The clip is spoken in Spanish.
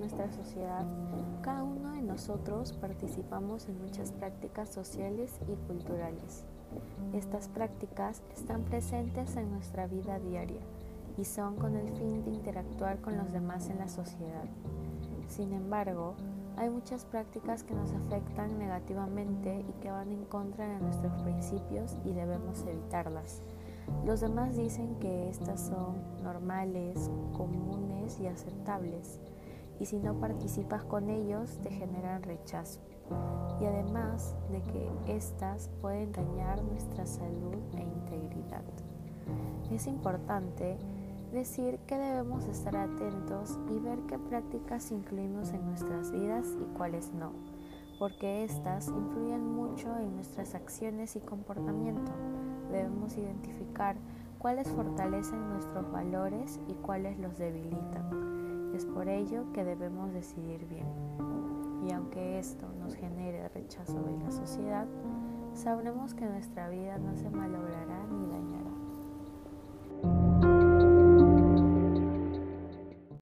nuestra sociedad, cada uno de nosotros participamos en muchas prácticas sociales y culturales. Estas prácticas están presentes en nuestra vida diaria y son con el fin de interactuar con los demás en la sociedad. Sin embargo, hay muchas prácticas que nos afectan negativamente y que van en contra de nuestros principios y debemos evitarlas. Los demás dicen que estas son normales, comunes y aceptables, y si no participas con ellos te generan rechazo, y además de que estas pueden dañar nuestra salud e integridad. Es importante decir que debemos estar atentos y ver qué prácticas incluimos en nuestras vidas y cuáles no, porque estas influyen mucho en nuestras acciones y comportamiento debemos identificar cuáles fortalecen nuestros valores y cuáles los debilitan. Es por ello que debemos decidir bien. Y aunque esto nos genere rechazo de la sociedad, sabremos que nuestra vida no se malogrará